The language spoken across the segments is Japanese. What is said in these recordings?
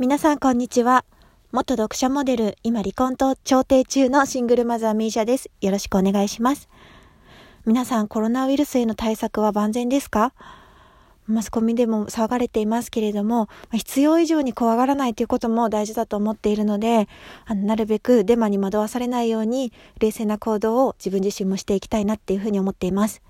皆さんこんにちは。元読者モデル、今離婚と調停中のシングルマザーミーシャです。よろしくお願いします。皆さんコロナウイルスへの対策は万全ですか？マスコミでも騒がれていますけれども、必要以上に怖がらないということも大事だと思っているので、あのなるべくデマに惑わされないように、冷静な行動を自分自身もしていきたいなっていうふうに思っています。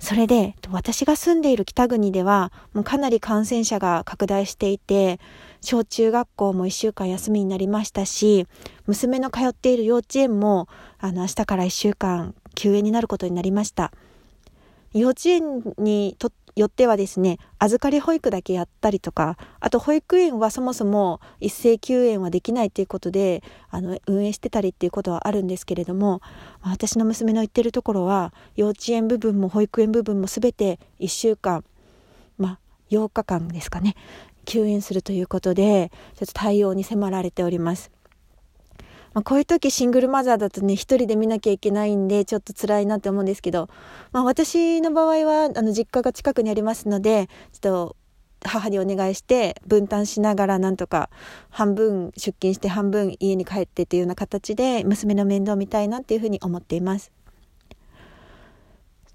それで、私が住んでいる北国では、もうかなり感染者が拡大していて、小中学校も1週間休みになりましたし、娘の通っている幼稚園も、あの、明日から1週間休園になることになりました。幼稚園にとっよってはですね、預かり保育だけやったりとか、あと保育園はそもそも一斉休園はできないということで、あの、運営してたりっていうことはあるんですけれども、私の娘の言ってるところは、幼稚園部分も保育園部分も全て1週間、まあ、8日間ですかね、休園するということで、ちょっと対応に迫られております。まあ、こういう時シングルマザーだとね、一人で見なきゃいけないんで、ちょっと辛いなって思うんですけど、まあ、私の場合は、あの、実家が近くにありますので、ちょっと、母にお願いして分担しながらなんとか半分出勤して半分家に帰ってっていうような形で娘の面倒を見たいなっていうふうに思っています。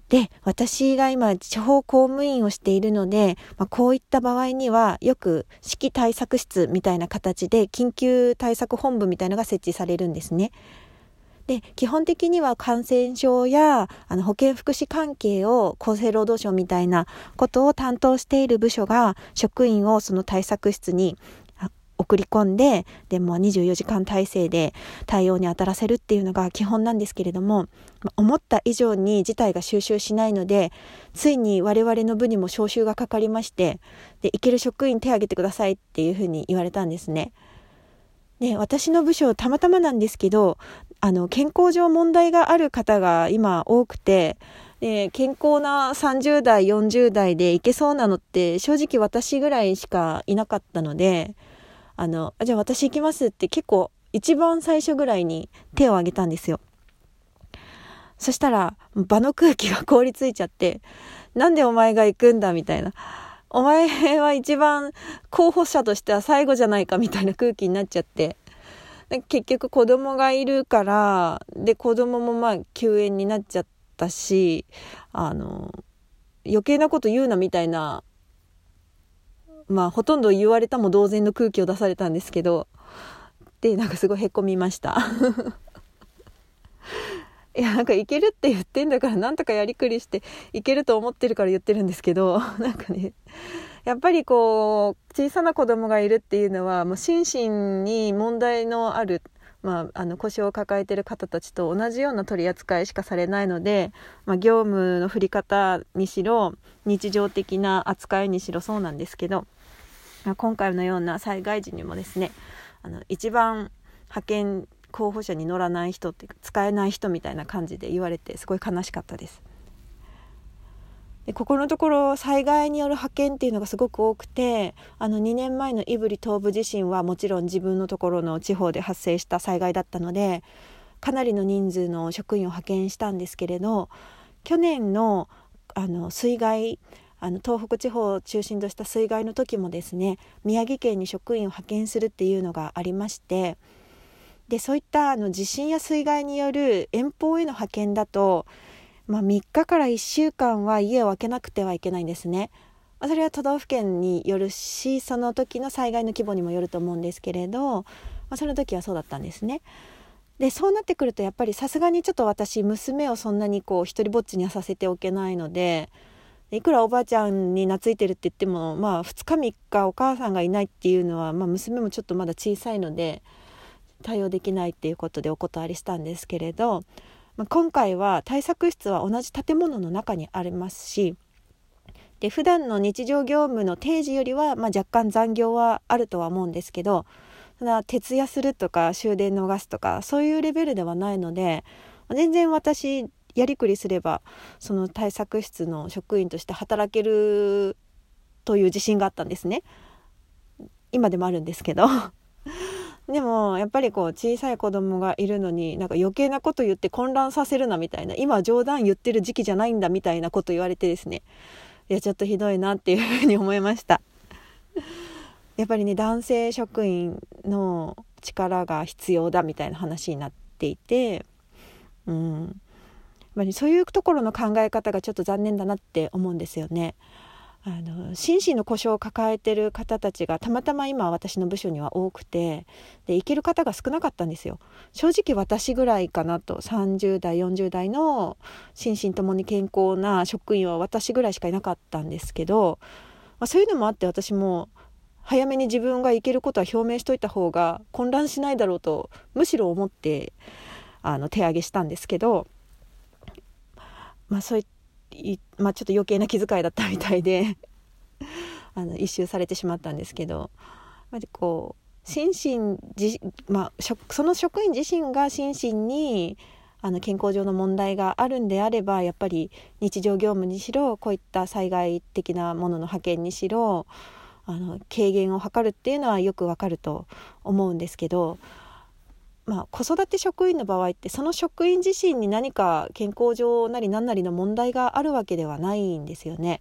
で、私が今、地方公務員をしているので、まあ、こういった場合には、よく指揮対策室みたいな形で、緊急対策本部みたいなのが設置されるんですね。で、基本的には感染症やあの保健福祉関係を厚生労働省みたいなことを担当している部署が職員をその対策室に送り込んで、でも24時間体制で対応に当たらせるっていうのが基本なんですけれども、思った以上に事態が収集しないので、ついに我々の部にも招集がかかりまして、で、行ける職員手挙げてくださいっていうふうに言われたんですね。で、私の部署、たまたまなんですけど、あの、健康上問題がある方が今多くて、で健康な30代、40代で行けそうなのって正直私ぐらいしかいなかったので、あの、じゃあ私行きますって結構一番最初ぐらいに手を挙げたんですよ。そしたら場の空気が凍りついちゃって、なんでお前が行くんだみたいな。お前は一番候補者としては最後じゃないかみたいな空気になっちゃって。結局子供がいるから、で子供もまあ休園になっちゃったし、あの、余計なこと言うなみたいなまあほとんど言われたも同然の空気を出されたんですけどでなんかすごいへこみました。いやなんかいけるって言ってんだからなんとかやりくりしていけると思ってるから言ってるんですけど なんかねやっぱりこう小さな子供がいるっていうのはもう心身に問題のあるまあ、あの腰を抱えてる方たちと同じような取り扱いしかされないので、まあ、業務の振り方にしろ日常的な扱いにしろそうなんですけどま今回のような災害時にもですねあの一番派遣候補者に乗らない人って使えない人みたいな感じで言われてすごい悲しかったです。でここのところ災害による派遣っていうのがすごく多くてあの2年前の胆振東部地震はもちろん自分のところの地方で発生した災害だったのでかなりの人数の職員を派遣したんですけれど去年のあの水害あの東北地方を中心とした水害の時もですね宮城県に職員を派遣するっていうのがありましてでそういったあの地震や水害による遠方への派遣だと、まあ、3日から1週間は家を空けなくてはいけないんですね。それは都道府県によるしその時の災害の規模にもよると思うんですけれど、まあ、その時はそうだったんですね。でそうなってくるとやっぱりさすがにちょっと私娘をそんなにこう一人ぼっちにはさせておけないのでいくらおばあちゃんに懐いてるって言っても、まあ、2日3日お母さんがいないっていうのは、まあ、娘もちょっとまだ小さいので対応できないっていうことでお断りしたんですけれど、まあ、今回は対策室は同じ建物の中にありますしで普段の日常業務の定時よりは、まあ、若干残業はあるとは思うんですけどただ徹夜するとか終電逃すとかそういうレベルではないので全然私やりくりすればその対策室の職員として働けるという自信があったんですね。今でもあるんですけど。でもやっぱりこう小さい子供がいるのになんか余計なこと言って混乱させるなみたいな今冗談言ってる時期じゃないんだみたいなこと言われてですね。いやちょっとひどいなっていうふうに思いました。やっぱりね男性職員の力が必要だみたいな話になっていて、うん、まあ、そういうところの考え方がちょっと残念だなって思うんですよね。あの心身の故障を抱えてる方たちがたまたま今私の部署には多くてで行ける方が少なかったんですよ正直私ぐらいかなと30代40代の心身ともに健康な職員は私ぐらいしかいなかったんですけど、まあ、そういうのもあって私も早めに自分が行けることは表明しといた方が混乱しないだろうとむしろ思ってあの手上げしたんですけどまあそういまあちょっと余計な気遣いだったみたいで あの一周されてしまったんですけど、まあ、こう心身じ、まあ、その職員自身が心身にあの健康上の問題があるんであればやっぱり日常業務にしろこういった災害的なものの派遣にしろあの軽減を図るっていうのはよくわかると思うんですけど、まあ、子育て職員の場合ってその職員自身に何か健康上なり何なりの問題があるわけではないんですよね。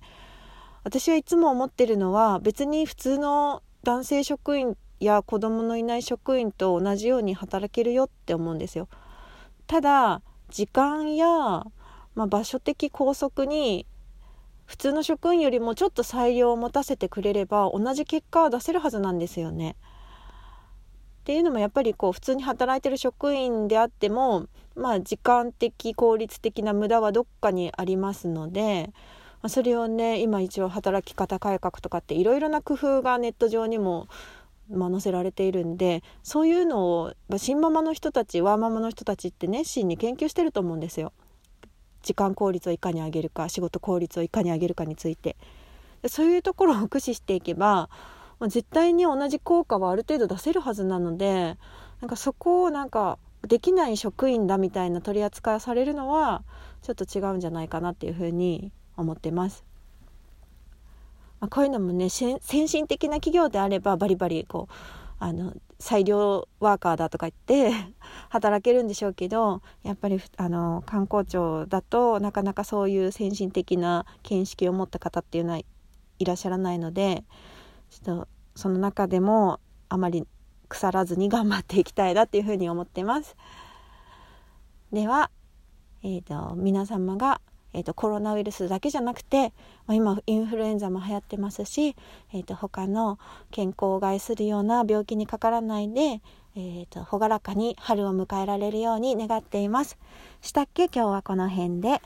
私はいつも思ってるのは別に普通の男性職員や子供のいない職員と同じように働けるよって思うんですよ。ただ時間や、まあ、場所的拘束に普通の職員よりもちょっと裁量を持たせてくれれば同じ結果は出せるはずなんですよね。っていうのもやっぱりこう普通に働いてる職員であってもまあ時間的効率的な無駄はどっかにありますので、まあ、それをね今一応働き方改革とかっていろいろな工夫がネット上にもまあ、載せられているんでそういうのを、まあ、新ママの人たちワーママの人たちって熱心に研究してると思うんですよ。時間効率をいかに上げるか仕事効率をいかに上げるかについてそういうところを駆使していけばまあ絶対に同じ効果はある程度出せるはずなのでなんかそこをなんかできない職員だみたいな取り扱いされるのはちょっと違うんじゃないかなっていうふうに思ってます。まあ、こういうのもね先進的な企業であればバリバリこうあの裁量ワーカーだとか言って 働けるんでしょうけどやっぱりあの観光庁だとなかなかそういう先進的な見識を持った方っていうのはいらっしゃらないのでちょっとその中でもあまり腐らずに頑張っていきたいなっていうふうに思ってます。では、えーと皆様がえーと、コロナウイルスだけじゃなくて、ま、今インフルエンザも流行ってますし、えーと、他の健康を害するような病気にかからないで、えーと、朗らかに春を迎えられるように願っています。したっけ？今日はこの辺で。